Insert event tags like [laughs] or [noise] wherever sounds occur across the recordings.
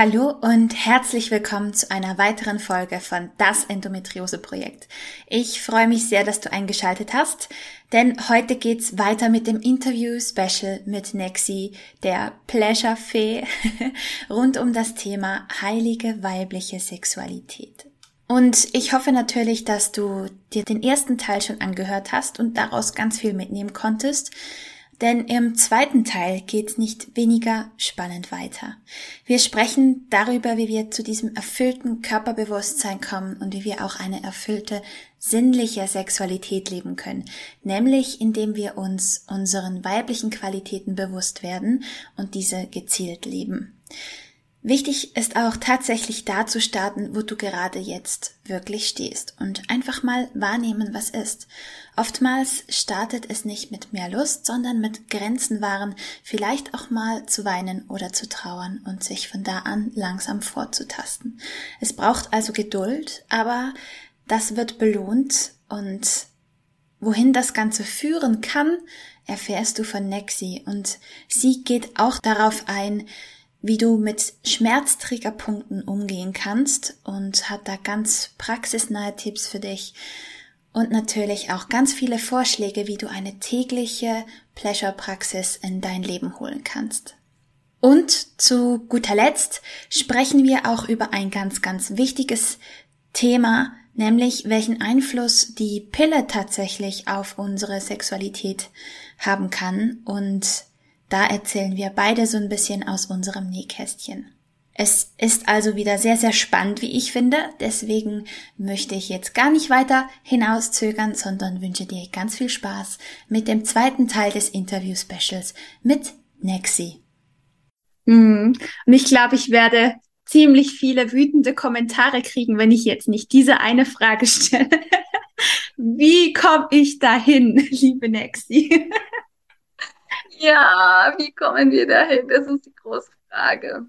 Hallo und herzlich willkommen zu einer weiteren Folge von Das Endometriose Projekt. Ich freue mich sehr, dass du eingeschaltet hast, denn heute geht's weiter mit dem Interview Special mit Nexi, der Pleasure Fee, [laughs] rund um das Thema heilige weibliche Sexualität. Und ich hoffe natürlich, dass du dir den ersten Teil schon angehört hast und daraus ganz viel mitnehmen konntest. Denn im zweiten Teil geht nicht weniger spannend weiter. Wir sprechen darüber, wie wir zu diesem erfüllten Körperbewusstsein kommen und wie wir auch eine erfüllte sinnliche Sexualität leben können, nämlich indem wir uns unseren weiblichen Qualitäten bewusst werden und diese gezielt leben. Wichtig ist auch tatsächlich da zu starten, wo du gerade jetzt wirklich stehst und einfach mal wahrnehmen, was ist. Oftmals startet es nicht mit mehr Lust, sondern mit Grenzen wahren, vielleicht auch mal zu weinen oder zu trauern und sich von da an langsam vorzutasten. Es braucht also Geduld, aber das wird belohnt und wohin das Ganze führen kann, erfährst du von Nexi und sie geht auch darauf ein, wie du mit Schmerztriggerpunkten umgehen kannst und hat da ganz praxisnahe Tipps für dich und natürlich auch ganz viele Vorschläge, wie du eine tägliche Pleasure-Praxis in dein Leben holen kannst. Und zu guter Letzt sprechen wir auch über ein ganz, ganz wichtiges Thema, nämlich welchen Einfluss die Pille tatsächlich auf unsere Sexualität haben kann und da erzählen wir beide so ein bisschen aus unserem Nähkästchen. Es ist also wieder sehr, sehr spannend, wie ich finde. Deswegen möchte ich jetzt gar nicht weiter hinauszögern, sondern wünsche dir ganz viel Spaß mit dem zweiten Teil des Interview-Specials mit Nexi. Mm. Und ich glaube, ich werde ziemlich viele wütende Kommentare kriegen, wenn ich jetzt nicht diese eine Frage [laughs] stelle. wie komme ich dahin, [laughs] liebe Nexi? Ja, wie kommen wir dahin? Das ist die große Frage.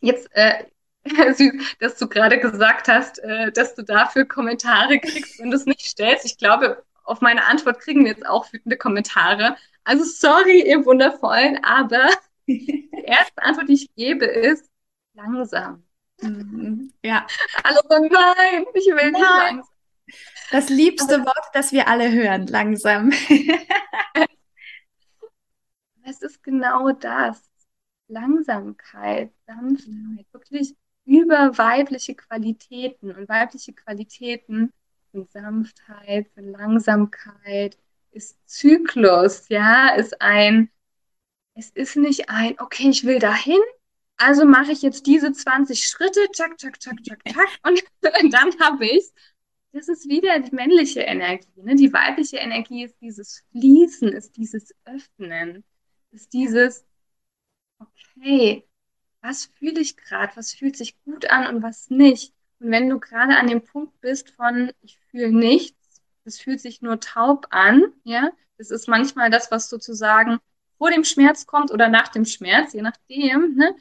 Jetzt, äh, [laughs] süß, dass du gerade gesagt hast, äh, dass du dafür Kommentare kriegst und es nicht stellst. Ich glaube, auf meine Antwort kriegen wir jetzt auch wütende Kommentare. Also sorry, ihr Wundervollen, aber [laughs] die erste Antwort, die ich gebe, ist langsam. Mhm. Ja. Alle sagen, nein, ich will nicht langsam. Das liebste aber, Wort, das wir alle hören, langsam. [laughs] es ist genau das. Langsamkeit, Sanftheit, mhm. wirklich über weibliche Qualitäten. Und weibliche Qualitäten sind Sanftheit, sind Langsamkeit, ist Zyklus, ja, ist ein, es ist nicht ein, okay, ich will dahin, also mache ich jetzt diese 20 Schritte, zack, zack, zack, zack, zack, und [laughs] dann habe ich das ist wieder die männliche Energie. Ne? Die weibliche Energie ist dieses Fließen, ist dieses Öffnen ist dieses, okay, was fühle ich gerade, was fühlt sich gut an und was nicht. Und wenn du gerade an dem Punkt bist von, ich fühle nichts, es fühlt sich nur taub an, ja, das ist manchmal das, was sozusagen vor dem Schmerz kommt oder nach dem Schmerz, je nachdem, ne,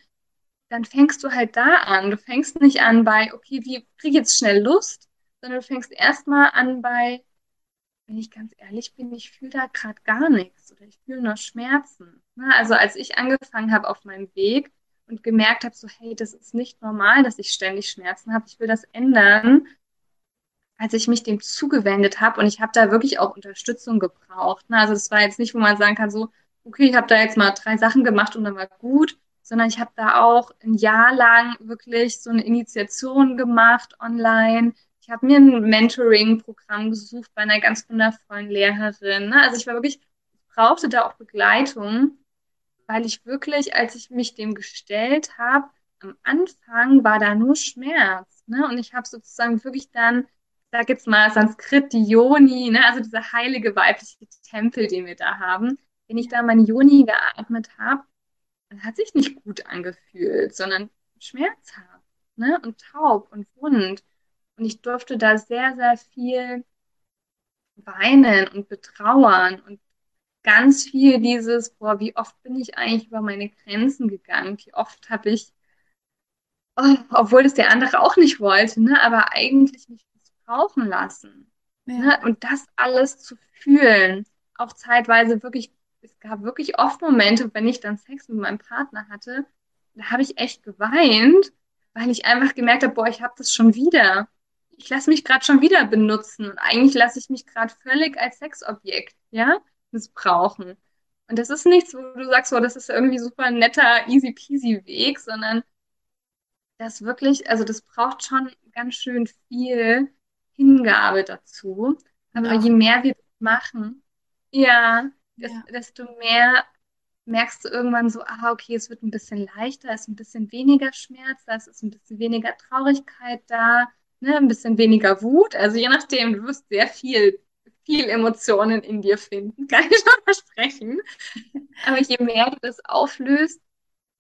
dann fängst du halt da an. Du fängst nicht an bei, okay, wie kriege ich jetzt schnell Lust, sondern du fängst erstmal an bei, wenn ich ganz ehrlich bin, ich fühle da gerade gar nichts oder ich fühle nur Schmerzen. Ne? Also als ich angefangen habe auf meinem Weg und gemerkt habe, so hey, das ist nicht normal, dass ich ständig Schmerzen habe, ich will das ändern, als ich mich dem zugewendet habe und ich habe da wirklich auch Unterstützung gebraucht. Ne? Also das war jetzt nicht, wo man sagen kann, so, okay, ich habe da jetzt mal drei Sachen gemacht und dann war gut, sondern ich habe da auch ein Jahr lang wirklich so eine Initiation gemacht online, habe mir ein Mentoring-Programm gesucht bei einer ganz wundervollen Lehrerin. Ne? Also ich war wirklich, ich brauchte da auch Begleitung, weil ich wirklich, als ich mich dem gestellt habe, am Anfang war da nur Schmerz. Ne? Und ich habe sozusagen wirklich dann, da gibt es mal Sanskrit, die Yoni, ne? also dieser heilige weibliche Tempel, den wir da haben. Wenn ich da meine Yoni geatmet habe, dann hat sich nicht gut angefühlt, sondern schmerzhaft ne? und taub und wund. Und ich durfte da sehr, sehr viel weinen und betrauern und ganz viel dieses, boah, wie oft bin ich eigentlich über meine Grenzen gegangen? Wie oft habe ich, oh, obwohl es der andere auch nicht wollte, ne, aber eigentlich mich missbrauchen lassen. Ja. Ne? Und das alles zu fühlen, auch zeitweise wirklich, es gab wirklich oft Momente, wenn ich dann Sex mit meinem Partner hatte, da habe ich echt geweint, weil ich einfach gemerkt habe, boah, ich habe das schon wieder. Ich lasse mich gerade schon wieder benutzen und eigentlich lasse ich mich gerade völlig als Sexobjekt, ja, missbrauchen. Und das ist nichts, wo du sagst, boah, das ist irgendwie super netter, easy peasy Weg, sondern das wirklich, also das braucht schon ganz schön viel Hingabe dazu. Aber ja. je mehr wir das machen, ja, ja. desto mehr merkst du irgendwann so, ah, okay, es wird ein bisschen leichter, es ist ein bisschen weniger Schmerz, es ist ein bisschen weniger Traurigkeit da, ne, ein bisschen weniger Wut. Also je nachdem, du wirst sehr viel, viel Emotionen in dir finden, [laughs] kann ich schon versprechen. Aber je mehr du das auflöst,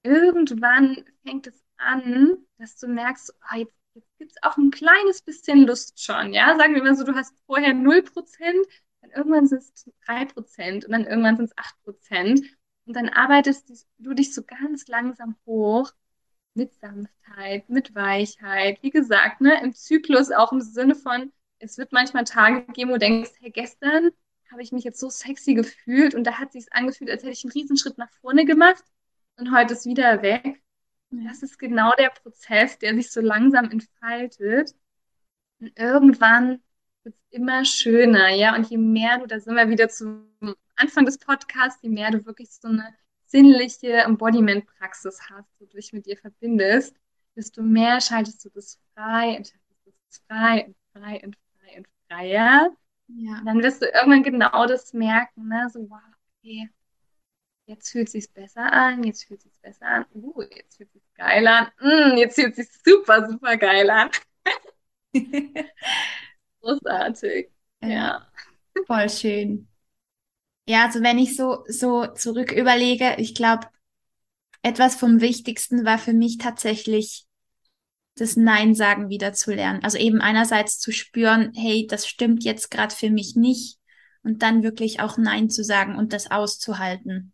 irgendwann fängt es an, dass du merkst, oh, jetzt, jetzt gibt es auch ein kleines bisschen Lust schon, ja. Sagen wir mal so, du hast vorher 0%, dann irgendwann sind es 3% und dann irgendwann sind es 8%. Und dann arbeitest du dich so ganz langsam hoch mit Sanftheit, mit Weichheit. Wie gesagt, ne, im Zyklus auch im Sinne von, es wird manchmal Tage geben, wo du denkst, hey, gestern habe ich mich jetzt so sexy gefühlt und da hat sich angefühlt, als hätte ich einen Riesenschritt nach vorne gemacht und heute ist wieder weg. Das ist genau der Prozess, der sich so langsam entfaltet. Und irgendwann wird es immer schöner, ja. Und je mehr du, da sind wir wieder zum Anfang des Podcasts, je mehr du wirklich so eine sinnliche Embodiment-Praxis hast, wo du dich mit dir verbindest, desto mehr schaltest du das frei, entscheidest du das frei und frei und frei und freier. Ja. Und dann wirst du irgendwann genau das merken, ne? So, wow, okay, jetzt fühlt es sich besser an, jetzt fühlt es sich besser an, uh, jetzt fühlt es sich geil an, mm, jetzt fühlt es sich super, super geil an. [laughs] Großartig. Ja. ja. Voll schön. Ja, also wenn ich so, so zurück überlege, ich glaube, etwas vom Wichtigsten war für mich tatsächlich das Nein sagen wieder zu lernen. Also eben einerseits zu spüren, hey, das stimmt jetzt gerade für mich nicht und dann wirklich auch Nein zu sagen und das auszuhalten.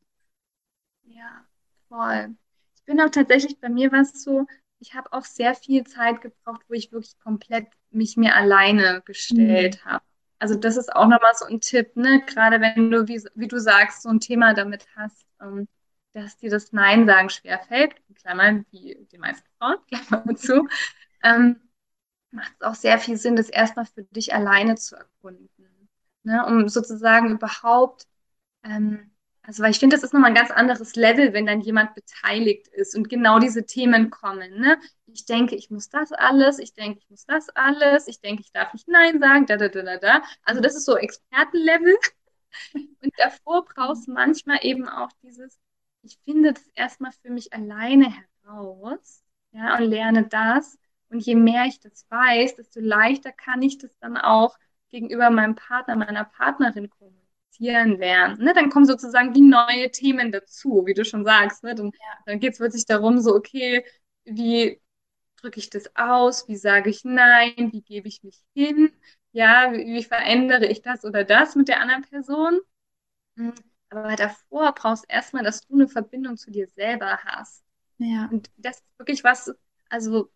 Ja, voll. Ich bin auch tatsächlich, bei mir war es so, ich habe auch sehr viel Zeit gebraucht, wo ich wirklich komplett mich mir alleine gestellt mhm. habe. Also das ist auch nochmal so ein Tipp, ne? Gerade wenn du, wie, wie du sagst, so ein Thema damit hast, ähm, dass dir das Nein sagen schwerfällt, in Klammern, wie die meisten Frauen, [laughs] Klammern zu, ähm, macht es auch sehr viel Sinn, das erstmal für dich alleine zu erkunden. Ne? Um sozusagen überhaupt ähm, also, weil ich finde, das ist nochmal ein ganz anderes Level, wenn dann jemand beteiligt ist und genau diese Themen kommen. Ne? Ich denke, ich muss das alles, ich denke, ich muss das alles, ich denke, ich darf nicht Nein sagen, da, da, da, da, da. Also, das ist so Expertenlevel. [laughs] Und davor brauchst du manchmal eben auch dieses, ich finde das erstmal für mich alleine heraus, ja, und lerne das. Und je mehr ich das weiß, desto leichter kann ich das dann auch gegenüber meinem Partner, meiner Partnerin kommunizieren kommunizieren lernen. Ne? Dann kommen sozusagen die neue Themen dazu, wie du schon sagst. Ne? Dann, ja. dann geht es wirklich darum, so, okay, wie drücke ich das aus? Wie sage ich Nein? Wie gebe ich mich hin? Ja, wie, wie verändere ich das oder das mit der anderen Person? Hm, aber davor brauchst du erstmal, dass du eine Verbindung zu dir selber hast. Ja. Und das ist wirklich was, also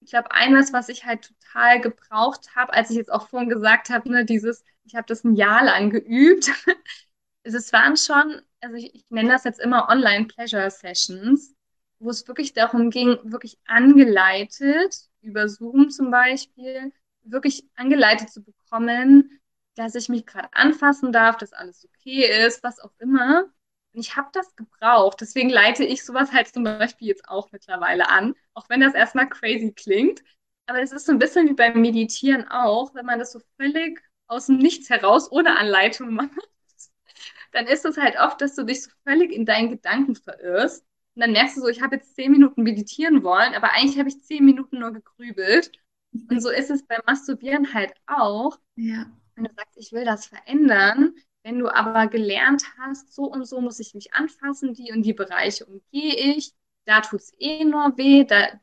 ich glaube, eines, was ich halt total gebraucht habe, als ich jetzt auch vorhin gesagt habe, ne, dieses, ich habe das ein Jahr lang geübt. [laughs] es waren schon, also ich, ich nenne das jetzt immer Online-Pleasure-Sessions, wo es wirklich darum ging, wirklich angeleitet, über Zoom zum Beispiel, wirklich angeleitet zu bekommen, dass ich mich gerade anfassen darf, dass alles okay ist, was auch immer. Und ich habe das gebraucht. Deswegen leite ich sowas halt zum Beispiel jetzt auch mittlerweile an, auch wenn das erstmal crazy klingt. Aber es ist so ein bisschen wie beim Meditieren auch, wenn man das so völlig aus dem Nichts heraus ohne Anleitung macht, dann ist es halt oft, dass du dich so völlig in deinen Gedanken verirrst. Und dann merkst du so, ich habe jetzt zehn Minuten meditieren wollen, aber eigentlich habe ich zehn Minuten nur gegrübelt. Und so ist es beim Masturbieren halt auch. Ja. Wenn du sagst, ich will das verändern, wenn du aber gelernt hast, so und so muss ich mich anfassen, die und die Bereiche umgehe ich, da tut es eh nur weh, da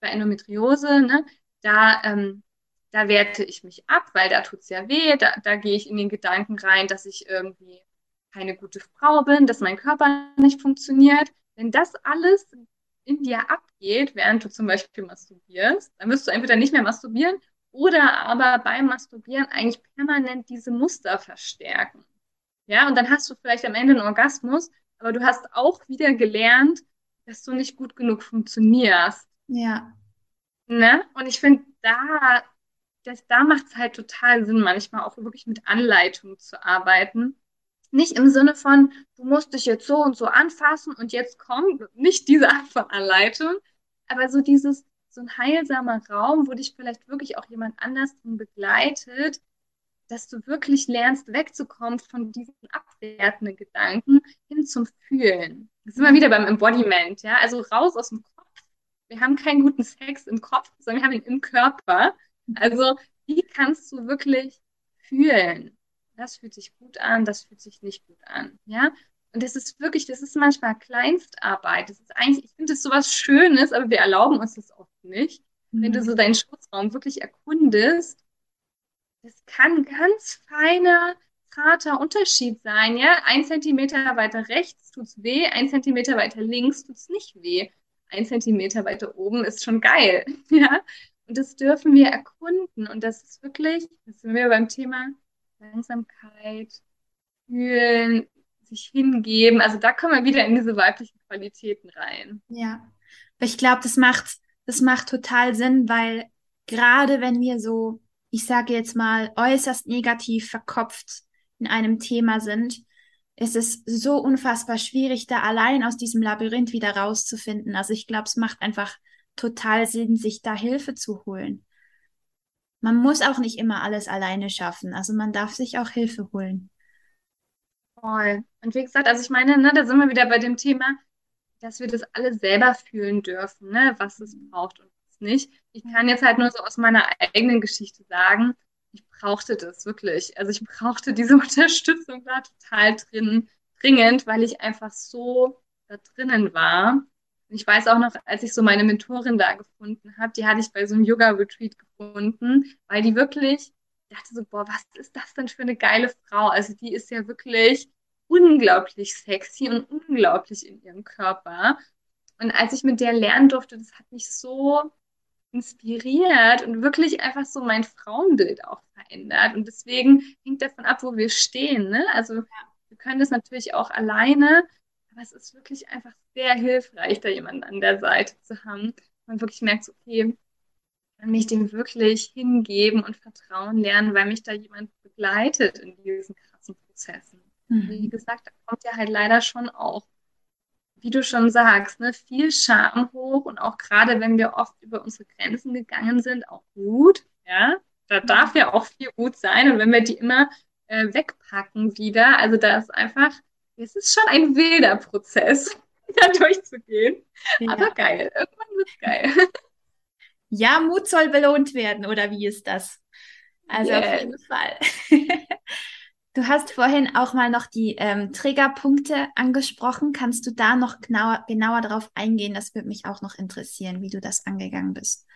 bei Endometriose, ne, da ähm, da werte ich mich ab, weil da tut's ja weh, da, da gehe ich in den Gedanken rein, dass ich irgendwie keine gute Frau bin, dass mein Körper nicht funktioniert. Wenn das alles in dir abgeht, während du zum Beispiel masturbierst, dann wirst du entweder nicht mehr masturbieren oder aber beim Masturbieren eigentlich permanent diese Muster verstärken. Ja, und dann hast du vielleicht am Ende einen Orgasmus, aber du hast auch wieder gelernt, dass du nicht gut genug funktionierst. Ja. Ne? Und ich finde, da, das, da macht es halt total Sinn, manchmal auch wirklich mit Anleitung zu arbeiten. Nicht im Sinne von, du musst dich jetzt so und so anfassen und jetzt kommt nicht diese Art von Anleitung, aber so dieses, so ein heilsamer Raum, wo dich vielleicht wirklich auch jemand anders drin begleitet, dass du wirklich lernst, wegzukommen von diesen abwertenden Gedanken hin zum Fühlen. Das ist immer wieder beim Embodiment, ja. Also raus aus dem Kopf. Wir haben keinen guten Sex im Kopf, sondern wir haben ihn im Körper. Also, wie kannst du wirklich fühlen? Das fühlt sich gut an, das fühlt sich nicht gut an, ja. Und das ist wirklich, das ist manchmal Kleinstarbeit. Das ist eigentlich, ich finde das so was Schönes, aber wir erlauben uns das oft nicht. Mhm. Wenn du so deinen Schutzraum wirklich erkundest das kann ganz feiner, zarter Unterschied sein, ja. Ein Zentimeter weiter rechts tut's weh, ein Zentimeter weiter links tut's nicht weh. Ein Zentimeter weiter oben ist schon geil, [laughs] ja. Und das dürfen wir erkunden. Und das ist wirklich, das sind wir beim Thema Langsamkeit, fühlen, sich hingeben. Also da kommen wir wieder in diese weiblichen Qualitäten rein. Ja. Ich glaube, das macht, das macht total Sinn, weil gerade wenn wir so ich sage jetzt mal, äußerst negativ verkopft in einem Thema sind, ist es so unfassbar schwierig, da allein aus diesem Labyrinth wieder rauszufinden. Also ich glaube, es macht einfach total Sinn, sich da Hilfe zu holen. Man muss auch nicht immer alles alleine schaffen. Also man darf sich auch Hilfe holen. Voll. Und wie gesagt, also ich meine, ne, da sind wir wieder bei dem Thema, dass wir das alle selber fühlen dürfen, ne, was es braucht. Und nicht. Ich kann jetzt halt nur so aus meiner eigenen Geschichte sagen, ich brauchte das wirklich. Also ich brauchte diese [laughs] Unterstützung da total drin, dringend, weil ich einfach so da drinnen war. Ich weiß auch noch, als ich so meine Mentorin da gefunden habe, die hatte ich bei so einem Yoga-Retreat gefunden, weil die wirklich, ich dachte so, boah, was ist das denn für eine geile Frau? Also die ist ja wirklich unglaublich sexy und unglaublich in ihrem Körper. Und als ich mit der lernen durfte, das hat mich so inspiriert und wirklich einfach so mein Frauenbild auch verändert. Und deswegen hängt davon ab, wo wir stehen. Ne? Also wir können das natürlich auch alleine, aber es ist wirklich einfach sehr hilfreich, da jemanden an der Seite zu haben. Man wirklich merkt, okay, kann mich dem wirklich hingeben und Vertrauen lernen, weil mich da jemand begleitet in diesen krassen Prozessen. Mhm. Wie gesagt, da kommt ja halt leider schon auch wie du schon sagst, ne, viel Scham hoch und auch gerade wenn wir oft über unsere Grenzen gegangen sind, auch gut, ja, da darf ja auch viel gut sein und wenn wir die immer äh, wegpacken wieder, also da ist einfach, es ist schon ein wilder Prozess, [laughs] da durchzugehen, ja. aber geil, irgendwann wird's geil. [laughs] Ja, Mut soll belohnt werden, oder wie ist das? Also yes. auf jeden Fall. [laughs] Du hast vorhin auch mal noch die ähm, Triggerpunkte angesprochen. Kannst du da noch genauer, genauer darauf eingehen? Das würde mich auch noch interessieren, wie du das angegangen bist.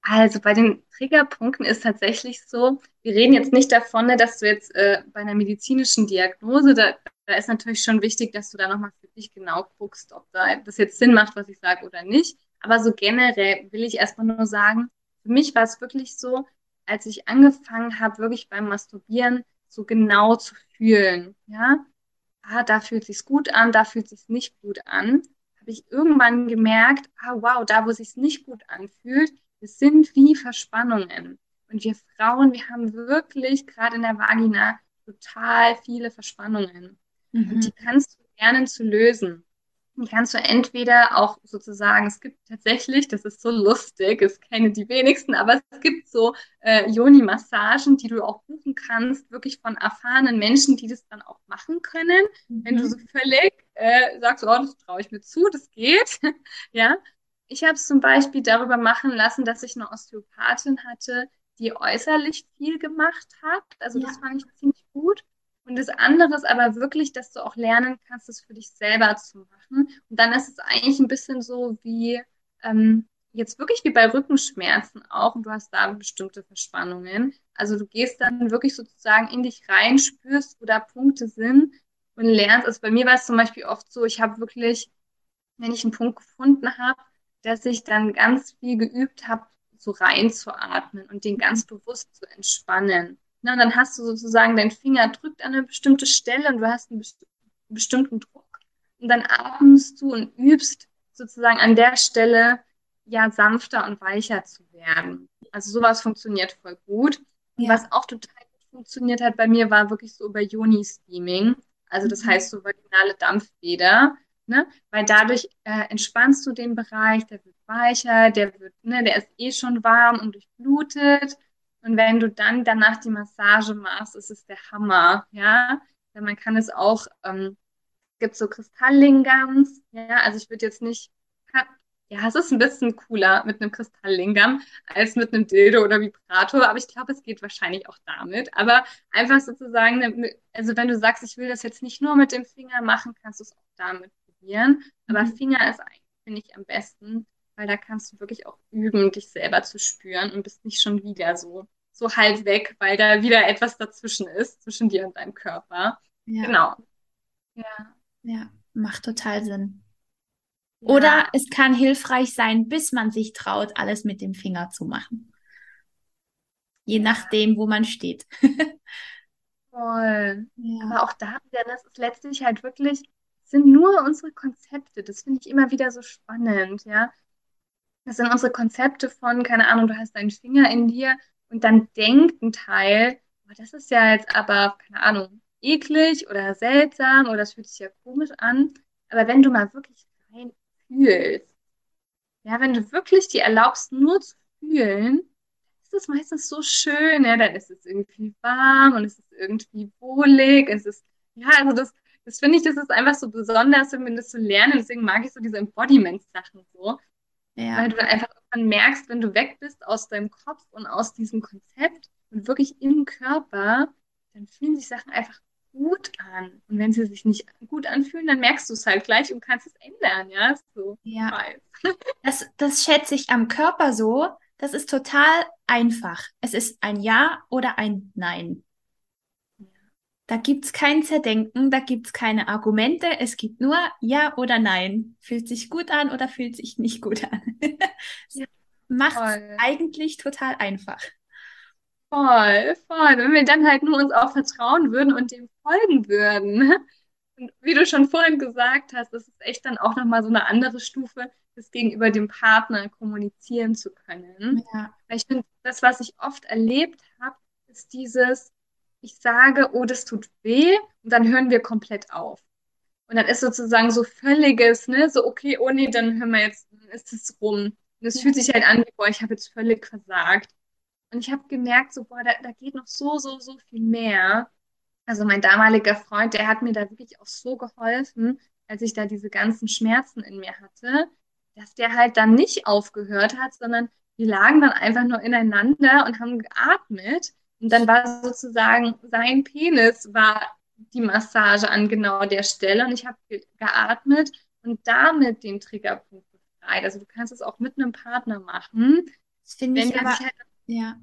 Also bei den Triggerpunkten ist tatsächlich so, wir reden jetzt nicht davon, ne, dass du jetzt äh, bei einer medizinischen Diagnose, da, da ist natürlich schon wichtig, dass du da nochmal für dich genau guckst, ob da das jetzt Sinn macht, was ich sage oder nicht. Aber so generell will ich erstmal nur sagen, für mich war es wirklich so, als ich angefangen habe, wirklich beim Masturbieren so genau zu fühlen. Ja, ah, da fühlt sich's gut an, da fühlt sich's nicht gut an. Habe ich irgendwann gemerkt, ah wow, da wo sich's nicht gut anfühlt, es sind wie Verspannungen. Und wir Frauen, wir haben wirklich gerade in der Vagina total viele Verspannungen. Mhm. Und die kannst du lernen zu lösen. Die kannst du entweder auch sozusagen, es gibt tatsächlich, das ist so lustig, es kennen die wenigsten, aber es gibt so äh, Yoni-Massagen, die du auch buchen kannst, wirklich von erfahrenen Menschen, die das dann auch machen können. Mhm. Wenn du so völlig äh, sagst, oh, das traue ich mir zu, das geht. [laughs] ja. Ich habe es zum Beispiel darüber machen lassen, dass ich eine Osteopathin hatte, die äußerlich viel gemacht hat. Also ja. das fand ich ziemlich gut. Und das andere ist aber wirklich, dass du auch lernen kannst, es für dich selber zu machen. Und dann ist es eigentlich ein bisschen so wie, ähm, jetzt wirklich wie bei Rückenschmerzen auch und du hast da bestimmte Verspannungen. Also du gehst dann wirklich sozusagen in dich rein, spürst, wo da Punkte sind und lernst. Also bei mir war es zum Beispiel oft so, ich habe wirklich, wenn ich einen Punkt gefunden habe, dass ich dann ganz viel geübt habe, so reinzuatmen und den ganz bewusst zu entspannen. Na, und dann hast du sozusagen, dein Finger drückt an eine bestimmte Stelle und du hast einen bestimmten Druck. Und dann atmest du und übst sozusagen an der Stelle ja sanfter und weicher zu werden. Also sowas funktioniert voll gut. Ja. was auch total gut funktioniert hat bei mir, war wirklich so über Yoni-Steaming. Also das mhm. heißt so vaginale Dampfbäder. Ne? Weil dadurch äh, entspannst du den Bereich, der wird weicher, der wird, ne, der ist eh schon warm und durchblutet. Und wenn du dann danach die Massage machst, ist es der Hammer, ja. ja man kann es auch, ähm, gibt so Kristalllingams, ja, also ich würde jetzt nicht, ja, es ist ein bisschen cooler mit einem Kristalllingam als mit einem Dildo oder Vibrator, aber ich glaube, es geht wahrscheinlich auch damit. Aber einfach sozusagen, also wenn du sagst, ich will das jetzt nicht nur mit dem Finger machen, kannst du es auch damit probieren. Aber mhm. Finger ist eigentlich, finde ich, am besten, weil da kannst du wirklich auch üben, dich selber zu spüren und bist nicht schon wieder so, so halb weg, weil da wieder etwas dazwischen ist, zwischen dir und deinem Körper. Ja. Genau. Ja. Ja, macht total Sinn. Ja. Oder es kann hilfreich sein, bis man sich traut, alles mit dem Finger zu machen. Je ja. nachdem, wo man steht. [laughs] Voll. Ja. Aber auch da wieder, das ist letztlich halt wirklich sind nur unsere Konzepte. Das finde ich immer wieder so spannend, ja. Das sind unsere Konzepte von, keine Ahnung, du hast deinen Finger in dir und dann denkt ein Teil, oh, das ist ja jetzt aber, keine Ahnung, eklig oder seltsam oder das fühlt sich ja komisch an. Aber wenn du mal wirklich rein fühlst, ja, wenn du wirklich dir erlaubst, nur zu fühlen, ist es meistens so schön, ja, dann ist es irgendwie warm und es ist irgendwie wohlig, es ist, ja, also das, das finde ich, das ist einfach so besonders, wenn wir das so lernen. Deswegen mag ich so diese Embodiment-Sachen so. Ja. Weil du dann einfach merkst, wenn du weg bist aus deinem Kopf und aus diesem Konzept und wirklich im Körper, dann fühlen sich Sachen einfach gut an. Und wenn sie sich nicht gut anfühlen, dann merkst du es halt gleich und kannst es ändern, ja. So, ja. [laughs] Das, das schätze ich am Körper so. Das ist total einfach. Es ist ein Ja oder ein Nein. Da gibt's kein Zerdenken, da gibt's keine Argumente, es gibt nur Ja oder Nein. Fühlt sich gut an oder fühlt sich nicht gut an. [laughs] ja, Macht eigentlich total einfach. Voll, voll. Wenn wir dann halt nur uns auch vertrauen würden und dem folgen würden. Und wie du schon vorhin gesagt hast, das ist echt dann auch nochmal so eine andere Stufe, das gegenüber dem Partner kommunizieren zu können. Ja. Weil ich finde, das, was ich oft erlebt habe, ist dieses, ich sage, oh, das tut weh, und dann hören wir komplett auf. Und dann ist sozusagen so völliges, ne, so, okay, oh nee, dann hören wir jetzt, dann ist es rum. Und es fühlt sich halt an, wie, boah, ich habe jetzt völlig versagt. Und ich habe gemerkt, so, boah, da, da geht noch so, so, so viel mehr. Also mein damaliger Freund, der hat mir da wirklich auch so geholfen, als ich da diese ganzen Schmerzen in mir hatte, dass der halt dann nicht aufgehört hat, sondern wir lagen dann einfach nur ineinander und haben geatmet und dann war sozusagen sein Penis war die Massage an genau der Stelle und ich habe geatmet und damit den Triggerpunkt befreit. Also du kannst es auch mit einem Partner machen. Das finde ich aber halt ja,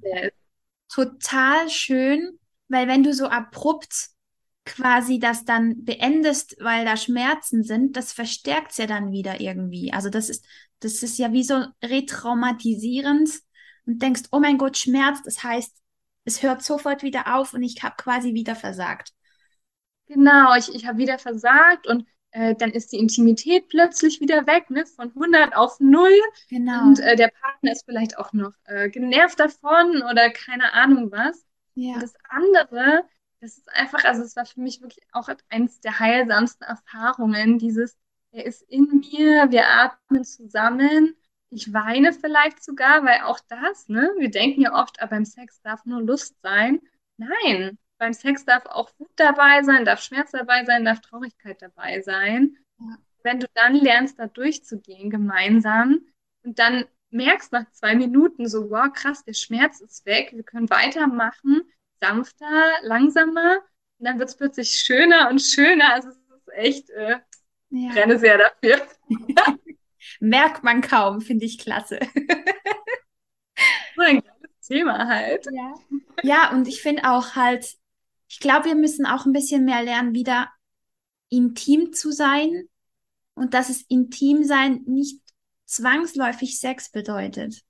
total schön, weil wenn du so abrupt quasi das dann beendest, weil da Schmerzen sind, das verstärkt es ja dann wieder irgendwie. Also das ist, das ist ja wie so retraumatisierend und denkst, oh mein Gott, Schmerz, das heißt, es hört sofort wieder auf und ich habe quasi wieder versagt. Genau, ich, ich habe wieder versagt und äh, dann ist die Intimität plötzlich wieder weg, ne? von 100 auf 0. Genau. Und äh, der Partner ist vielleicht auch noch äh, genervt davon oder keine Ahnung was. Ja. Und das andere, das ist einfach, also es war für mich wirklich auch eines der heilsamsten Erfahrungen, dieses, er ist in mir, wir atmen zusammen ich weine vielleicht sogar, weil auch das, ne, wir denken ja oft, aber beim Sex darf nur Lust sein. Nein, beim Sex darf auch Wut dabei sein, darf Schmerz dabei sein, darf Traurigkeit dabei sein. Ja. Wenn du dann lernst, da durchzugehen gemeinsam und dann merkst nach zwei Minuten so, wow, krass, der Schmerz ist weg, wir können weitermachen, sanfter, langsamer und dann wird es plötzlich schöner und schöner. Also es ist echt, äh, ja. ich renne sehr dafür. [laughs] Merkt man kaum, finde ich klasse. [laughs] so ein geiles Thema halt. Ja, ja und ich finde auch halt, ich glaube, wir müssen auch ein bisschen mehr lernen, wieder intim zu sein und dass es intim sein nicht zwangsläufig Sex bedeutet.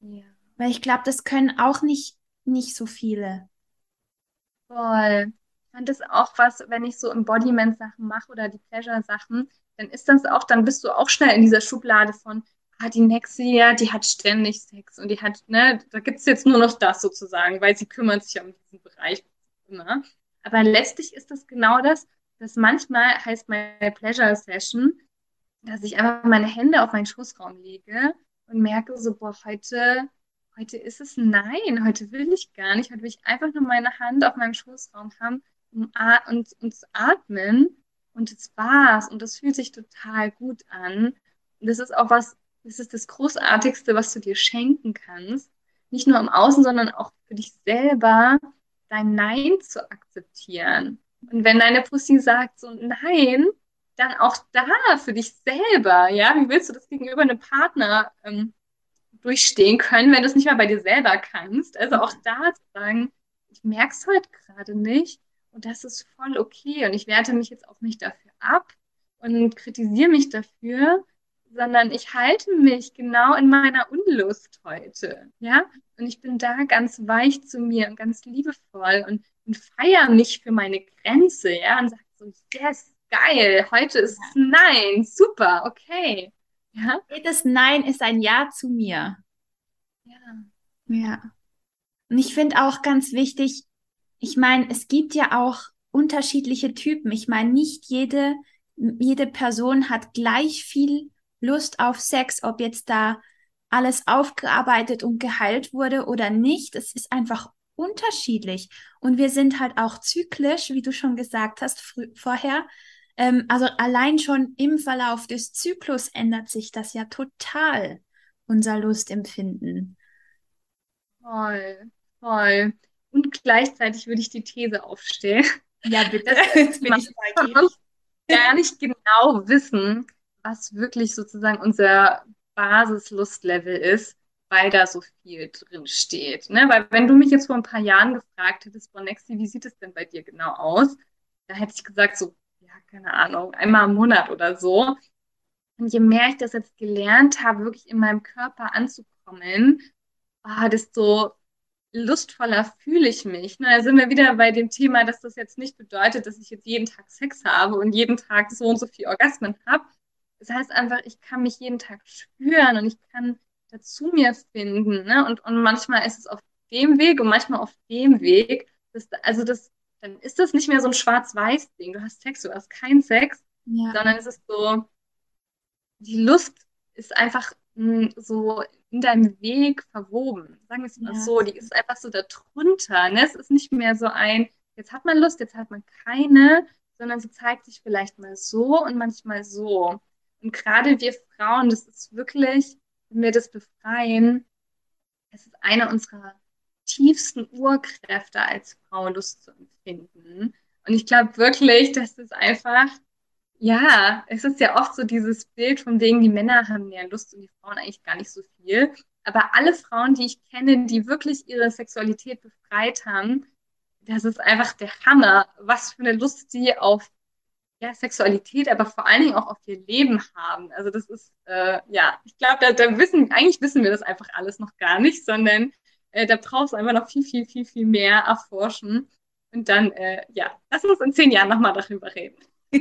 Ja. Weil ich glaube, das können auch nicht, nicht so viele. Voll. Ich fand das auch was, wenn ich so Embodiment-Sachen mache oder die Pleasure-Sachen, dann ist das auch, dann bist du auch schnell in dieser Schublade von, ah, die Nexia, die hat ständig Sex und die hat, ne, da gibt es jetzt nur noch das sozusagen, weil sie kümmert sich ja um diesen Bereich immer. Aber letztlich ist das genau das, dass manchmal heißt meine Pleasure Session, dass ich einfach meine Hände auf meinen Schoßraum lege und merke so, boah, heute, heute ist es nein, heute will ich gar nicht, heute will ich einfach nur meine Hand auf meinem Schoßraum haben um, und, und zu atmen und das war's. Und das fühlt sich total gut an. Und das ist auch was, das ist das Großartigste, was du dir schenken kannst, nicht nur im Außen, sondern auch für dich selber, dein Nein zu akzeptieren. Und wenn deine Pussy sagt so Nein, dann auch da für dich selber, ja, wie willst du das gegenüber einem Partner ähm, durchstehen können, wenn du es nicht mal bei dir selber kannst? Also auch da zu sagen, ich merke es heute gerade nicht und das ist voll okay und ich werte mich jetzt auch nicht dafür ab und kritisiere mich dafür, sondern ich halte mich genau in meiner Unlust heute, ja, und ich bin da ganz weich zu mir und ganz liebevoll und, und feiere mich für meine Grenze, ja, und sage so, yes, geil, heute ist ja. Nein, super, okay. Ja? Jedes Nein ist ein Ja zu mir. Ja. Ja. Und ich finde auch ganz wichtig, ich meine, es gibt ja auch unterschiedliche Typen. Ich meine, nicht jede, jede Person hat gleich viel Lust auf Sex, ob jetzt da alles aufgearbeitet und geheilt wurde oder nicht. Es ist einfach unterschiedlich. Und wir sind halt auch zyklisch, wie du schon gesagt hast vorher. Ähm, also allein schon im Verlauf des Zyklus ändert sich das ja total, unser Lustempfinden. Voll, voll. Und gleichzeitig würde ich die These aufstellen. Ja, bitte. Jetzt [laughs] bin ich gar nicht genau wissen, was wirklich sozusagen unser Basislustlevel ist, weil da so viel drin steht. Ne? Weil wenn du mich jetzt vor ein paar Jahren gefragt hättest, Bonexi, wie sieht es denn bei dir genau aus? Da hätte ich gesagt, so, ja, keine Ahnung, einmal im Monat oder so. Und je mehr ich das jetzt gelernt habe, wirklich in meinem Körper anzukommen, oh, desto lustvoller fühle ich mich. Ne? Da sind wir wieder bei dem Thema, dass das jetzt nicht bedeutet, dass ich jetzt jeden Tag Sex habe und jeden Tag so und so viel Orgasmen habe, das heißt einfach, ich kann mich jeden Tag spüren und ich kann dazu mir finden. Ne? Und, und manchmal ist es auf dem Weg und manchmal auf dem Weg. Das, also das, dann ist das nicht mehr so ein Schwarz-Weiß-Ding. Du hast Sex, du hast keinen Sex, ja. sondern es ist so, die Lust ist einfach mh, hm, so in deinem Weg verwoben. Sagen wir es mal ja. so, die ist einfach so darunter. Ne? Es ist nicht mehr so ein, jetzt hat man Lust, jetzt hat man keine, sondern sie zeigt sich vielleicht mal so und manchmal so. Und gerade wir Frauen, das ist wirklich, wenn wir das befreien, es ist eine unserer tiefsten Urkräfte als Frau, Lust zu empfinden. Und ich glaube wirklich, dass es einfach, ja, es ist ja oft so dieses Bild von wegen, die Männer haben mehr Lust und die Frauen eigentlich gar nicht so viel. Aber alle Frauen, die ich kenne, die wirklich ihre Sexualität befreit haben, das ist einfach der Hammer, was für eine Lust sie auf ja, Sexualität, aber vor allen Dingen auch auf ihr Leben haben. Also das ist, äh, ja, ich glaube, da, da wissen, eigentlich wissen wir das einfach alles noch gar nicht, sondern äh, da brauchst du einfach noch viel, viel, viel, viel mehr erforschen. Und dann, äh, ja, lass uns in zehn Jahren nochmal darüber reden. Ja.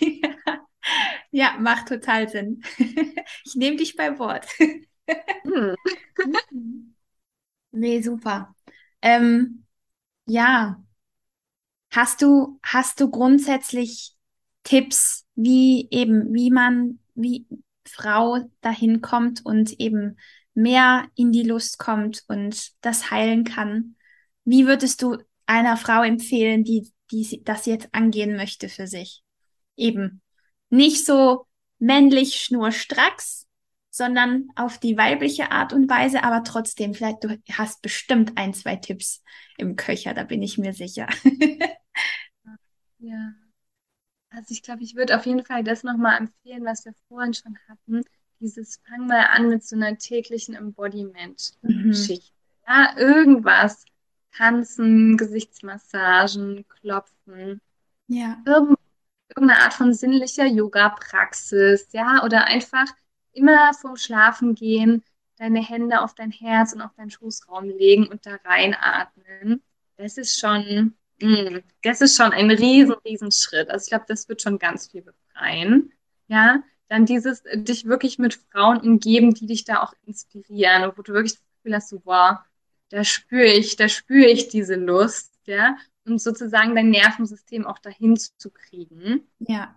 [laughs] ja, macht total Sinn. [laughs] ich nehme dich bei Wort. hm. nee, super. Ähm, ja, Hast du, hast du grundsätzlich Tipps, wie eben, wie man, wie Frau dahin kommt und eben mehr in die Lust kommt und das heilen kann? Wie würdest du einer Frau empfehlen, die, die das jetzt angehen möchte für sich? Eben nicht so männlich schnurstracks, sondern auf die weibliche Art und Weise, aber trotzdem, vielleicht du hast bestimmt ein, zwei Tipps im Köcher, da bin ich mir sicher. Ja. Also ich glaube, ich würde auf jeden Fall das nochmal empfehlen, was wir vorhin schon hatten. Dieses fang mal an mit so einer täglichen Embodiment-Geschichte. Mhm. Ja, irgendwas. Tanzen, Gesichtsmassagen, Klopfen. Ja. irgendeine Art von sinnlicher Yoga-Praxis, ja, oder einfach immer vorm Schlafen gehen, deine Hände auf dein Herz und auf deinen Schoßraum legen und da reinatmen. Das ist schon Mm, das ist schon ein riesen, riesen Schritt. Also ich glaube, das wird schon ganz viel befreien. Ja, dann dieses, dich wirklich mit Frauen umgeben, die dich da auch inspirieren, wo du wirklich das Gefühl hast, so, wow, da spüre ich, da spüre ich diese Lust, ja, und sozusagen dein Nervensystem auch dahin zu kriegen. Ja.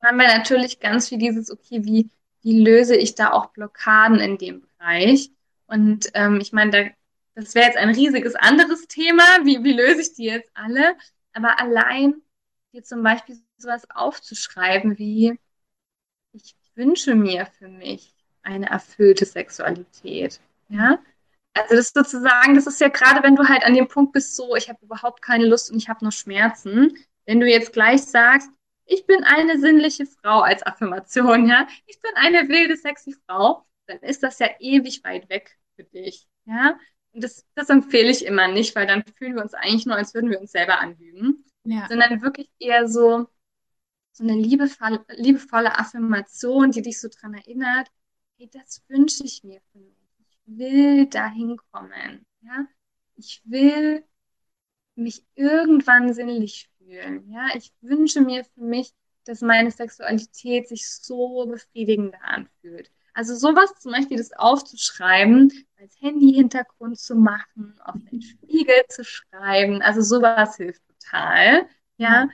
Dann haben wir natürlich ganz viel dieses, okay, wie, wie löse ich da auch Blockaden in dem Bereich? Und ähm, ich meine, da das wäre jetzt ein riesiges anderes Thema. Wie, wie löse ich die jetzt alle? Aber allein dir zum Beispiel sowas aufzuschreiben wie, ich wünsche mir für mich eine erfüllte Sexualität. Ja? Also das sozusagen, das ist ja gerade, wenn du halt an dem Punkt bist, so, ich habe überhaupt keine Lust und ich habe nur Schmerzen. Wenn du jetzt gleich sagst, ich bin eine sinnliche Frau als Affirmation, ja, ich bin eine wilde, sexy Frau, dann ist das ja ewig weit weg für dich. Ja, das, das empfehle ich immer nicht, weil dann fühlen wir uns eigentlich nur, als würden wir uns selber anlügen. Ja. Sondern wirklich eher so, so eine liebevolle, liebevolle Affirmation, die dich so daran erinnert, hey, das wünsche ich mir für mich. Ich will dahin kommen. Ja? Ich will mich irgendwann sinnlich fühlen. Ja? Ich wünsche mir für mich, dass meine Sexualität sich so befriedigend anfühlt. Also sowas zum Beispiel, das aufzuschreiben, als Handy-Hintergrund zu machen, auf den Spiegel zu schreiben, also sowas hilft total. Ja,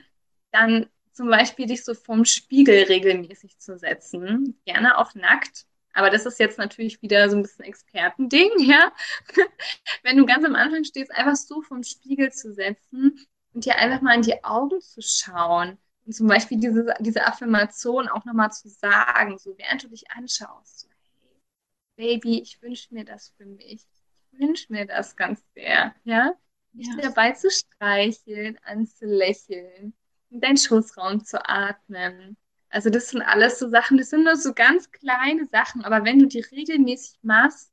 dann zum Beispiel dich so vorm Spiegel regelmäßig zu setzen, gerne auch nackt. Aber das ist jetzt natürlich wieder so ein bisschen Expertending, [laughs] ja. Wenn du ganz am Anfang stehst, einfach so vorm Spiegel zu setzen und dir einfach mal in die Augen zu schauen und zum Beispiel diese, diese Affirmation auch nochmal zu sagen, so während du dich anschaust, so, hey, Baby, ich wünsche mir das für mich. Ich wünsche mir das ganz sehr, ja? Mich ja. dabei zu streicheln, anzulächeln, in deinen Schoßraum zu atmen. Also das sind alles so Sachen, das sind nur so ganz kleine Sachen, aber wenn du die regelmäßig machst,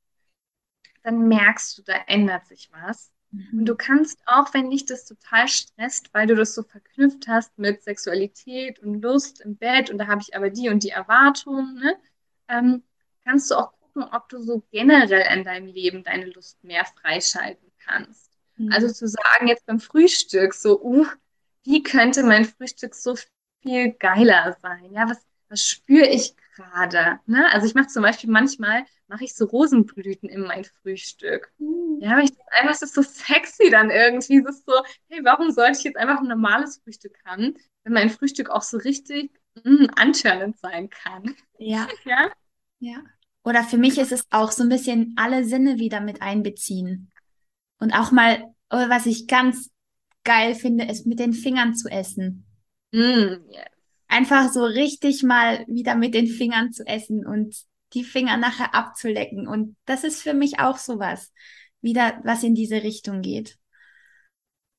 dann merkst du, da ändert sich was. Mhm. Und du kannst auch, wenn dich das total stresst, weil du das so verknüpft hast mit Sexualität und Lust im Bett und da habe ich aber die und die Erwartungen, ne? ähm, kannst du auch gucken, ob du so generell in deinem Leben deine Lust mehr freischalten kannst. Mhm. Also zu sagen jetzt beim Frühstück so, uh, wie könnte mein Frühstück so viel geiler sein? Ja, was, was spüre ich gerade? Ne? Also ich mache zum Beispiel manchmal, mache ich so Rosenblüten in mein Frühstück. Mhm. Ja, weil ich das einfach das ist so sexy dann irgendwie. Das ist so, hey, warum sollte ich jetzt einfach ein normales Frühstück haben, wenn mein Frühstück auch so richtig mm, antörnend sein kann? Ja. [laughs] Ja. Ja. Oder für mich ist es auch so ein bisschen alle Sinne wieder mit einbeziehen. Und auch mal, was ich ganz geil finde, ist mit den Fingern zu essen. Mm. Einfach so richtig mal wieder mit den Fingern zu essen und die Finger nachher abzulecken. Und das ist für mich auch sowas, wieder was in diese Richtung geht.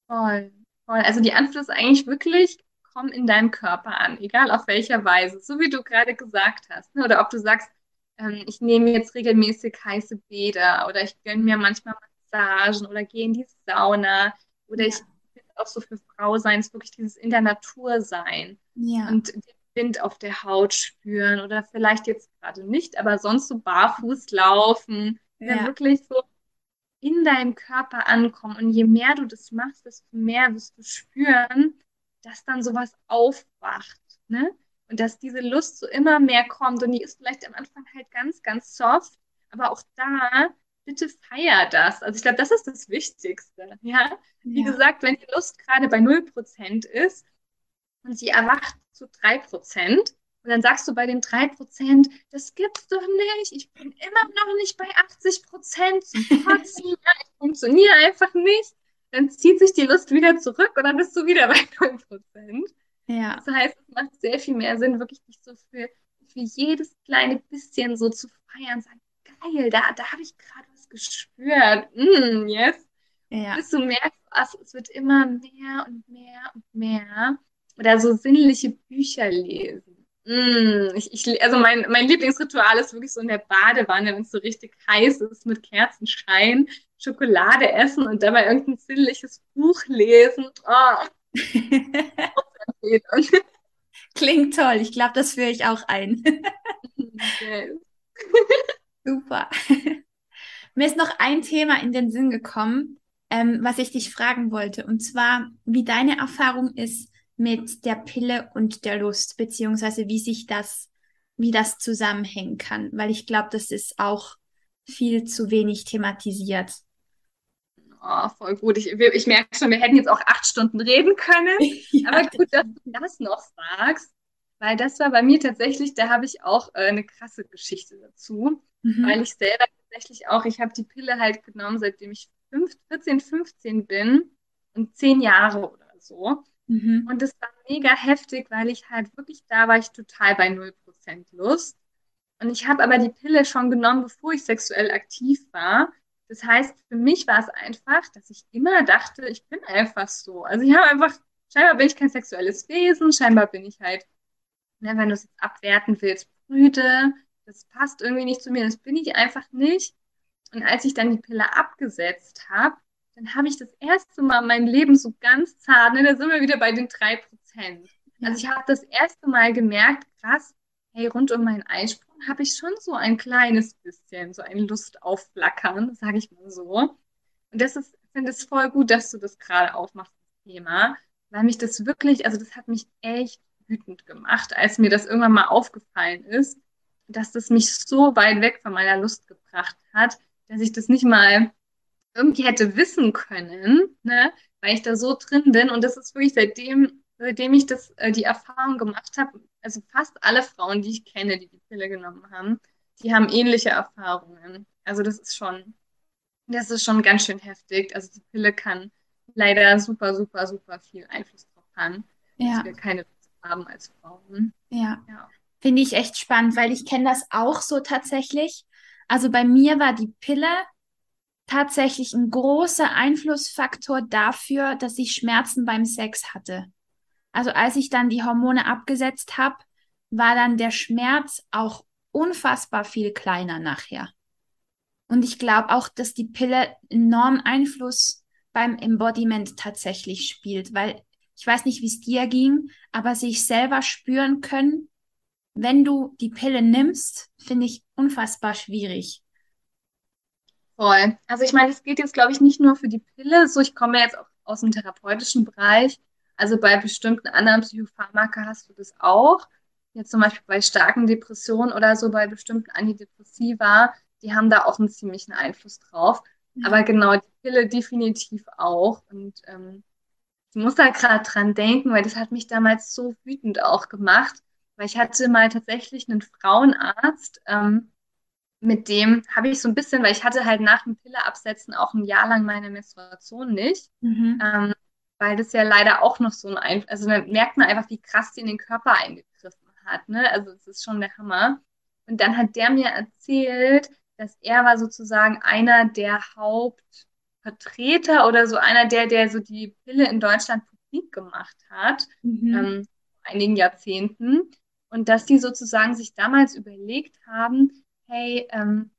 Voll, voll. Also die Antwort ist eigentlich wirklich, komm in deinem Körper an, egal auf welcher Weise, so wie du gerade gesagt hast. Ne? Oder ob du sagst, ähm, ich nehme jetzt regelmäßig heiße Bäder oder ich gönne mir manchmal Massagen oder gehe in die Sauna oder ja. ich auch so für Frau sein, ist wirklich dieses in der Natur sein. Ja. Und den Wind auf der Haut spüren oder vielleicht jetzt gerade nicht, aber sonst so barfuß laufen. Ja. wirklich so in deinem Körper ankommen. Und je mehr du das machst, desto mehr wirst du spüren, dass dann sowas aufwacht. Ne? Und dass diese Lust so immer mehr kommt. Und die ist vielleicht am Anfang halt ganz, ganz soft. Aber auch da, bitte feier das. Also ich glaube, das ist das Wichtigste. Ja? Wie ja. gesagt, wenn die Lust gerade bei 0% ist und sie erwacht zu 3%, und dann sagst du bei den 3%, das gibt's doch nicht. Ich bin immer noch nicht bei 80% zum Kotzen. [laughs] ja, ich funktioniere einfach nicht. Dann zieht sich die Lust wieder zurück und dann bist du wieder bei 0%. Ja. Das heißt, es macht sehr viel mehr Sinn, wirklich dich so für, für jedes kleine bisschen so zu feiern, sagen, geil, da, da habe ich gerade gespürt. Mm, yes. Ja. Bis du merkst, also, es wird immer mehr und mehr und mehr. oder so sinnliche Bücher lesen. Mm, ich, ich, also mein, mein Lieblingsritual ist wirklich so in der Badewanne, wenn es so richtig heiß ist, mit Kerzenschein, Schokolade essen und dabei irgendein sinnliches Buch lesen. Oh. [laughs] Klingt toll. Ich glaube, das führe ich auch ein. [laughs] Super. Mir ist noch ein Thema in den Sinn gekommen, ähm, was ich dich fragen wollte. Und zwar, wie deine Erfahrung ist mit der Pille und der Lust, beziehungsweise wie sich das, wie das zusammenhängen kann. Weil ich glaube, das ist auch viel zu wenig thematisiert. Oh, voll gut. Ich, ich merke schon, wir hätten jetzt auch acht Stunden reden können. [laughs] ja, Aber gut, dass du das noch sagst, weil das war bei mir tatsächlich, da habe ich auch äh, eine krasse Geschichte dazu, mhm. weil ich selber tatsächlich auch, ich habe die Pille halt genommen, seitdem ich 5, 14, 15 bin und zehn Jahre oder so. Mhm. Und das war mega heftig, weil ich halt wirklich, da war ich total bei 0% Lust. Und ich habe aber die Pille schon genommen, bevor ich sexuell aktiv war. Das heißt, für mich war es einfach, dass ich immer dachte, ich bin einfach so. Also ich habe einfach, scheinbar bin ich kein sexuelles Wesen, scheinbar bin ich halt, ne, wenn du es jetzt abwerten willst, brüde. Das passt irgendwie nicht zu mir, das bin ich einfach nicht. Und als ich dann die Pille abgesetzt habe, dann habe ich das erste Mal mein Leben so ganz zart, ne, da sind wir wieder bei den drei Prozent. Also ich habe das erste Mal gemerkt, krass, hey, rund um meinen Eisprung habe ich schon so ein kleines bisschen, so ein Lust auf Flackern, sage ich mal so. Und das ist, ich finde es voll gut, dass du das gerade aufmachst, das Thema, weil mich das wirklich, also das hat mich echt wütend gemacht, als mir das irgendwann mal aufgefallen ist, dass das mich so weit weg von meiner Lust gebracht hat, dass ich das nicht mal irgendwie hätte wissen können, ne, weil ich da so drin bin. Und das ist wirklich seitdem, seitdem ich das, äh, die Erfahrung gemacht habe, also fast alle Frauen, die ich kenne, die die Pille genommen haben, die haben ähnliche Erfahrungen. Also das ist schon, das ist schon ganz schön heftig. Also die Pille kann leider super, super, super viel Einfluss drauf haben, ja. dass wir keine Lust haben als Frauen. Ja. ja. Finde ich echt spannend, weil ich kenne das auch so tatsächlich. Also bei mir war die Pille tatsächlich ein großer Einflussfaktor dafür, dass ich Schmerzen beim Sex hatte. Also als ich dann die Hormone abgesetzt habe, war dann der Schmerz auch unfassbar viel kleiner nachher. Und ich glaube auch, dass die Pille enormen Einfluss beim Embodiment tatsächlich spielt, weil ich weiß nicht, wie es dir ging, aber sich selber spüren können, wenn du die Pille nimmst, finde ich unfassbar schwierig. Voll. Also ich meine, es geht jetzt, glaube ich, nicht nur für die Pille. So, ich komme jetzt auch aus dem therapeutischen Bereich. Also bei bestimmten anderen Psychopharmaka hast du das auch. Jetzt zum Beispiel bei starken Depressionen oder so, bei bestimmten Antidepressiva, die haben da auch einen ziemlichen Einfluss drauf. Ja. Aber genau, die Pille definitiv auch. Und ähm, ich muss da gerade dran denken, weil das hat mich damals so wütend auch gemacht. Weil ich hatte mal tatsächlich einen Frauenarzt, ähm, mit dem habe ich so ein bisschen, weil ich hatte halt nach dem Pille absetzen auch ein Jahr lang meine Menstruation nicht, mhm. ähm, weil das ja leider auch noch so ein, Einf also da merkt man einfach, wie krass die in den Körper eingegriffen hat, ne? Also es ist schon der Hammer. Und dann hat der mir erzählt, dass er war sozusagen einer der Hauptvertreter oder so einer der, der so die Pille in Deutschland publik gemacht hat, mhm. ähm, einigen Jahrzehnten. Und dass die sozusagen sich damals überlegt haben, hey, ähm,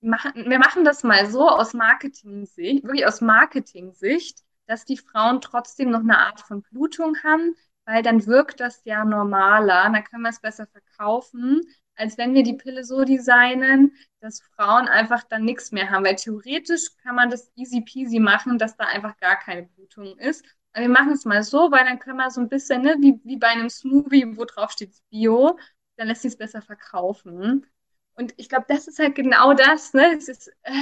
machen, wir machen das mal so aus Marketing-Sicht, wirklich aus Marketing-Sicht, dass die Frauen trotzdem noch eine Art von Blutung haben, weil dann wirkt das ja normaler, dann können wir es besser verkaufen, als wenn wir die Pille so designen, dass Frauen einfach dann nichts mehr haben. Weil theoretisch kann man das easy peasy machen, dass da einfach gar keine Blutung ist. Wir machen es mal so, weil dann können wir so ein bisschen, ne, wie, wie bei einem Smoothie, wo drauf steht Bio, dann lässt sich es besser verkaufen. Und ich glaube, das ist halt genau das, ne? Es ist, äh,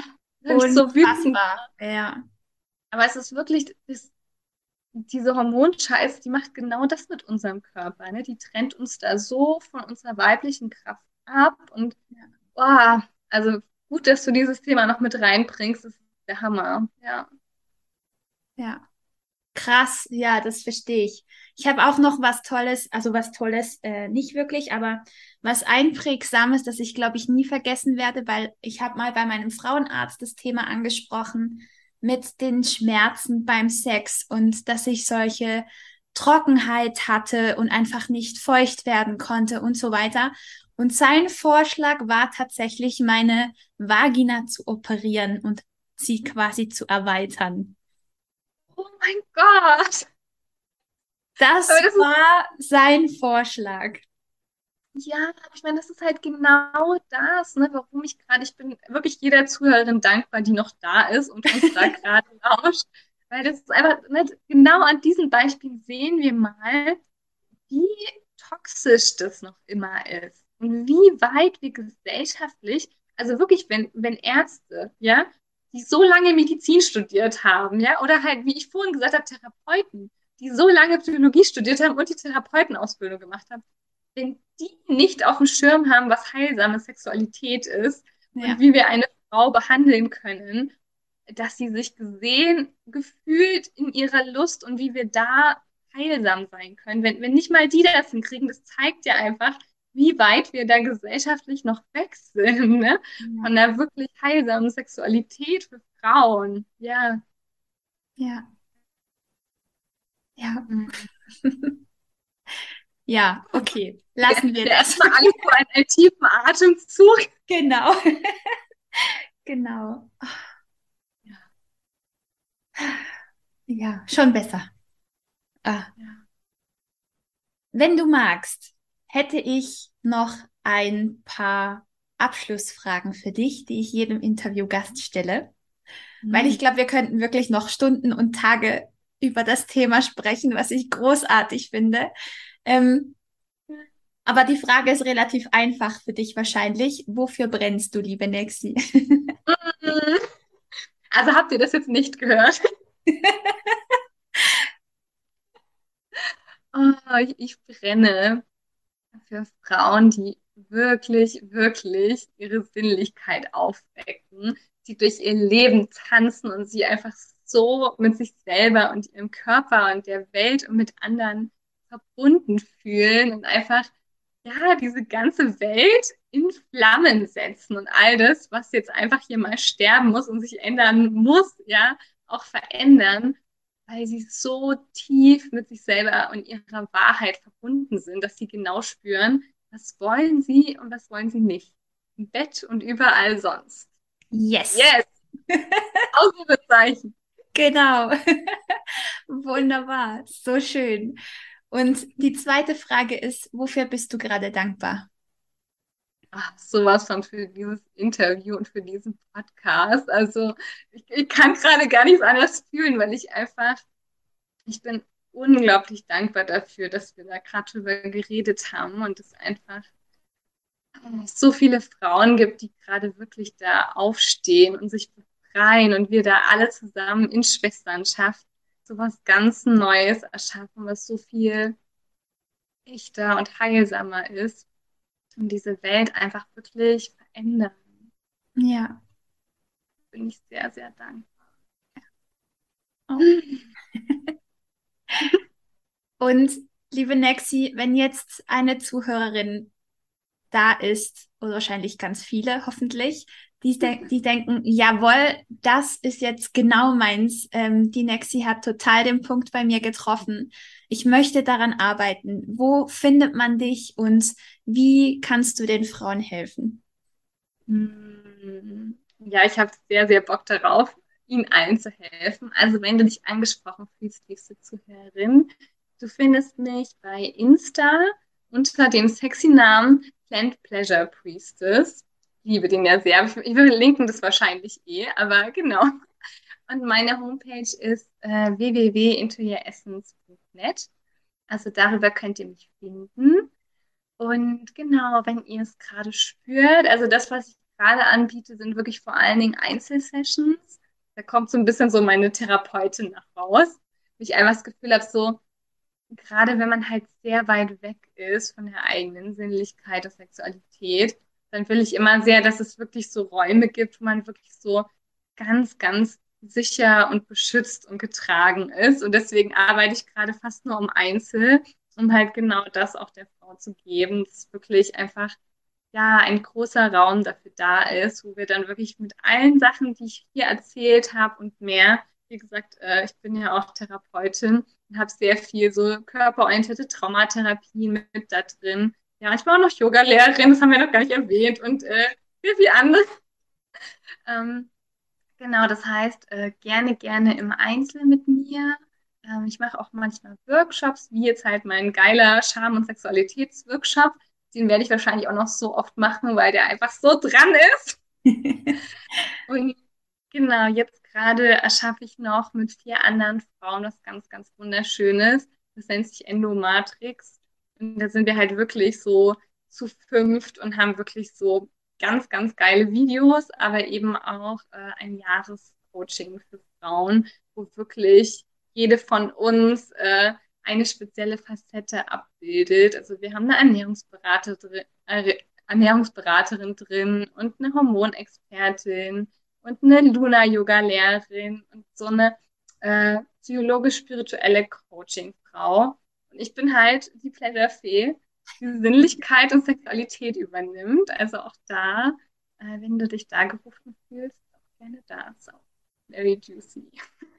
so wütend. Ja. Aber es ist wirklich, das, diese Hormonscheiße, die macht genau das mit unserem Körper, ne? Die trennt uns da so von unserer weiblichen Kraft ab. Und oh, also gut, dass du dieses Thema noch mit reinbringst, das ist der Hammer, ja. Ja. Krass, ja, das verstehe ich. Ich habe auch noch was Tolles, also was Tolles, äh, nicht wirklich, aber was Einprägsames, das ich, glaube ich, nie vergessen werde, weil ich habe mal bei meinem Frauenarzt das Thema angesprochen mit den Schmerzen beim Sex und dass ich solche Trockenheit hatte und einfach nicht feucht werden konnte und so weiter. Und sein Vorschlag war tatsächlich, meine Vagina zu operieren und sie quasi zu erweitern. Oh mein Gott! Das, das war sein Vorschlag. Ja, ich meine, das ist halt genau das, ne, warum ich gerade, ich bin wirklich jeder Zuhörerin dankbar, die noch da ist und uns da [laughs] gerade lauscht. Weil das ist einfach, ne, genau an diesen Beispielen sehen wir mal, wie toxisch das noch immer ist. Und wie weit wir gesellschaftlich, also wirklich, wenn, wenn Ärzte, ja, die so lange Medizin studiert haben, ja, oder halt, wie ich vorhin gesagt habe, Therapeuten, die so lange Psychologie studiert haben und die Therapeutenausbildung gemacht haben, wenn die nicht auf dem Schirm haben, was heilsame Sexualität ist ja. und wie wir eine Frau behandeln können, dass sie sich gesehen, gefühlt in ihrer Lust und wie wir da heilsam sein können. Wenn, wenn nicht mal die das hinkriegen, das zeigt ja einfach, wie weit wir da gesellschaftlich noch weg sind, ne? Ja. Von der wirklich heilsamen Sexualität für Frauen. Ja. Ja. Ja. Mhm. [laughs] ja, okay. Lassen wir das. Erstmal alle vor einen tiefen Atemzug. Genau. [laughs] genau. Ja, schon besser. Ah. Ja. Wenn du magst, hätte ich noch ein paar Abschlussfragen für dich, die ich jedem Interviewgast stelle. Mhm. Weil ich glaube, wir könnten wirklich noch Stunden und Tage über das Thema sprechen, was ich großartig finde. Ähm, aber die Frage ist relativ einfach für dich wahrscheinlich. Wofür brennst du, liebe Nexi? [laughs] Also habt ihr das jetzt nicht gehört? oh, [laughs] ich, ich brenne für Frauen, die wirklich, wirklich ihre Sinnlichkeit aufwecken, die durch ihr Leben tanzen und sie einfach so mit sich selber und ihrem Körper und der Welt und mit anderen verbunden fühlen und einfach, ja, diese ganze Welt in Flammen setzen und all das, was jetzt einfach hier mal sterben muss und sich ändern muss, ja, auch verändern, weil sie so tief mit sich selber und ihrer Wahrheit verbunden sind, dass sie genau spüren, was wollen sie und was wollen sie nicht. Im Bett und überall sonst. Yes. Yes. [laughs] Ausrufezeichen. Genau. [laughs] Wunderbar. So schön. Und die zweite Frage ist, wofür bist du gerade dankbar? Ach, sowas von für dieses Interview und für diesen Podcast. Also ich, ich kann gerade gar nichts anderes fühlen, weil ich einfach, ich bin unglaublich dankbar dafür, dass wir da gerade drüber geredet haben und es einfach so viele Frauen gibt, die gerade wirklich da aufstehen und sich befreien und wir da alle zusammen in Schwesternschaft so was ganz Neues erschaffen, was so viel echter und heilsamer ist und diese Welt einfach wirklich verändern. Ja. Bin ich sehr, sehr dankbar. Oh. [laughs] und liebe Nexi, wenn jetzt eine Zuhörerin da ist, oder wahrscheinlich ganz viele, hoffentlich, die, de die denken, jawohl, das ist jetzt genau meins. Ähm, die Nexi hat total den Punkt bei mir getroffen. Ich möchte daran arbeiten. Wo findet man dich und wie kannst du den Frauen helfen? Hm, ja, ich habe sehr, sehr Bock darauf, ihnen allen zu helfen. Also wenn du dich angesprochen fühlst, liebste Zuhörerin, du findest mich bei Insta unter dem sexy Namen Plant Pleasure Priestess liebe den ja sehr. Ich will linken das wahrscheinlich eh, aber genau. Und meine Homepage ist äh, www.intoyouressence.net. Also darüber könnt ihr mich finden. Und genau, wenn ihr es gerade spürt, also das, was ich gerade anbiete, sind wirklich vor allen Dingen Einzelsessions. Da kommt so ein bisschen so meine Therapeutin nach raus. Wo ich einfach das Gefühl habe, so, gerade wenn man halt sehr weit weg ist von der eigenen Sinnlichkeit und Sexualität, dann will ich immer sehr, dass es wirklich so Räume gibt, wo man wirklich so ganz, ganz sicher und beschützt und getragen ist. Und deswegen arbeite ich gerade fast nur um Einzel, um halt genau das auch der Frau zu geben, dass wirklich einfach ja ein großer Raum dafür da ist, wo wir dann wirklich mit allen Sachen, die ich hier erzählt habe und mehr, wie gesagt, äh, ich bin ja auch Therapeutin und habe sehr viel so körperorientierte Traumatherapien mit, da drin. Ja, ich war auch noch Yoga-Lehrerin, das haben wir noch gar nicht erwähnt und äh, sehr viel anderes. [laughs] ähm, genau, das heißt, äh, gerne, gerne im Einzel mit mir. Ähm, ich mache auch manchmal Workshops, wie jetzt halt mein geiler Charme- und Sexualitätsworkshop. Den werde ich wahrscheinlich auch noch so oft machen, weil der einfach so dran ist. [laughs] und genau, jetzt gerade erschaffe ich noch mit vier anderen Frauen was ganz, ganz Wunderschönes. Das nennt sich Endomatrix. Und da sind wir halt wirklich so zu fünft und haben wirklich so ganz, ganz geile Videos, aber eben auch äh, ein Jahrescoaching für Frauen, wo wirklich jede von uns äh, eine spezielle Facette abbildet. Also wir haben eine Ernährungsberater drin, äh, Ernährungsberaterin drin und eine Hormonexpertin und eine Luna-Yoga-Lehrerin und so eine äh, psychologisch-spirituelle Coaching-Frau. Und ich bin halt die Pleasure-Fee, die Sinnlichkeit und Sexualität übernimmt. Also auch da, äh, wenn du dich da gerufen fühlst, auch gerne da. So, very juicy.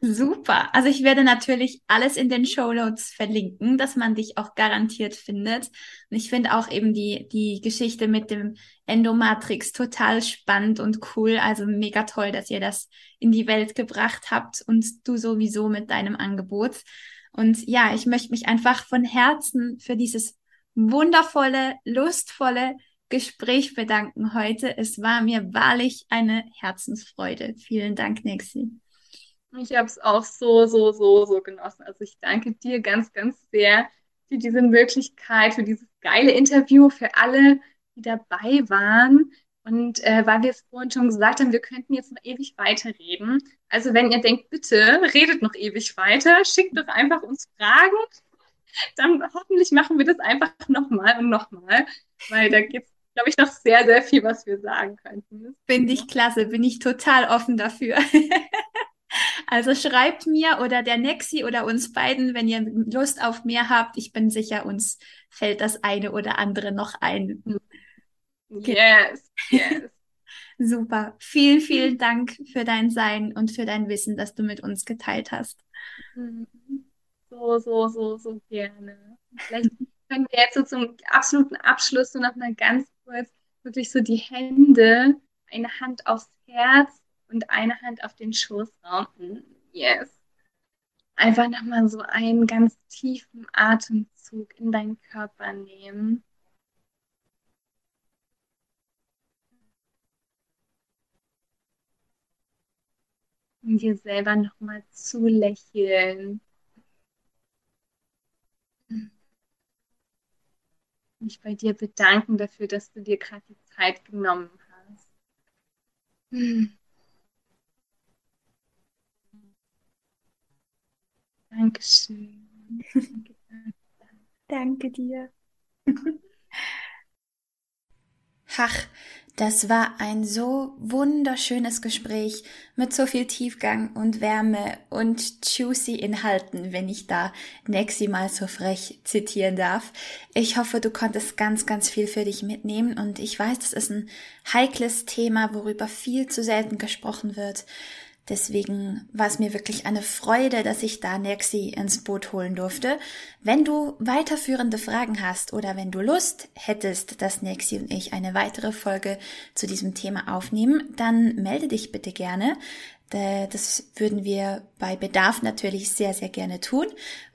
Super. Also ich werde natürlich alles in den Show Notes verlinken, dass man dich auch garantiert findet. Und ich finde auch eben die, die Geschichte mit dem Endomatrix total spannend und cool. Also mega toll, dass ihr das in die Welt gebracht habt und du sowieso mit deinem Angebot. Und ja, ich möchte mich einfach von Herzen für dieses wundervolle, lustvolle Gespräch bedanken heute. Es war mir wahrlich eine Herzensfreude. Vielen Dank, Nexi. Ich habe es auch so, so, so, so genossen. Also ich danke dir ganz, ganz sehr für diese Möglichkeit, für dieses geile Interview, für alle, die dabei waren. Und äh, weil wir es vorhin schon gesagt haben, wir könnten jetzt noch ewig weiterreden. Also wenn ihr denkt, bitte redet noch ewig weiter, schickt doch einfach uns Fragen. Dann hoffentlich machen wir das einfach nochmal und nochmal, weil da gibt es, glaube ich, noch sehr, sehr viel, was wir sagen könnten. Finde ich klasse, bin ich total offen dafür. [laughs] Also schreibt mir oder der Nexi oder uns beiden, wenn ihr Lust auf mehr habt. Ich bin sicher, uns fällt das eine oder andere noch ein. Yes, yes. [laughs] Super. Vielen, vielen Dank für dein Sein und für dein Wissen, das du mit uns geteilt hast. So, so, so, so gerne. Vielleicht können wir jetzt so zum absoluten Abschluss so noch mal ganz kurz wirklich so die Hände, eine Hand aufs Herz und eine Hand auf den Schoßraum. Yes. Einfach nochmal so einen ganz tiefen Atemzug in deinen Körper nehmen. Und dir selber nochmal zulächeln. Mich bei dir bedanken dafür, dass du dir gerade die Zeit genommen hast. Dankeschön. [laughs] Danke dir. [laughs] Ach, das war ein so wunderschönes Gespräch mit so viel Tiefgang und Wärme und juicy Inhalten, wenn ich da Nexi mal so frech zitieren darf. Ich hoffe, du konntest ganz, ganz viel für dich mitnehmen und ich weiß, das ist ein heikles Thema, worüber viel zu selten gesprochen wird. Deswegen war es mir wirklich eine Freude, dass ich da Nexi ins Boot holen durfte. Wenn du weiterführende Fragen hast oder wenn du Lust hättest, dass Nexi und ich eine weitere Folge zu diesem Thema aufnehmen, dann melde dich bitte gerne. Das würden wir bei Bedarf natürlich sehr, sehr gerne tun.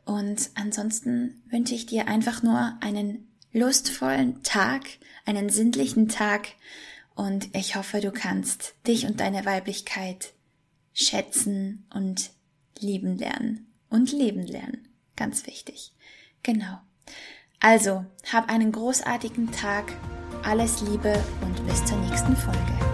Und ansonsten wünsche ich dir einfach nur einen lustvollen Tag, einen sinnlichen Tag. Und ich hoffe, du kannst dich und deine Weiblichkeit schätzen und lieben lernen und leben lernen. Ganz wichtig. Genau. Also, hab einen großartigen Tag, alles Liebe und bis zur nächsten Folge.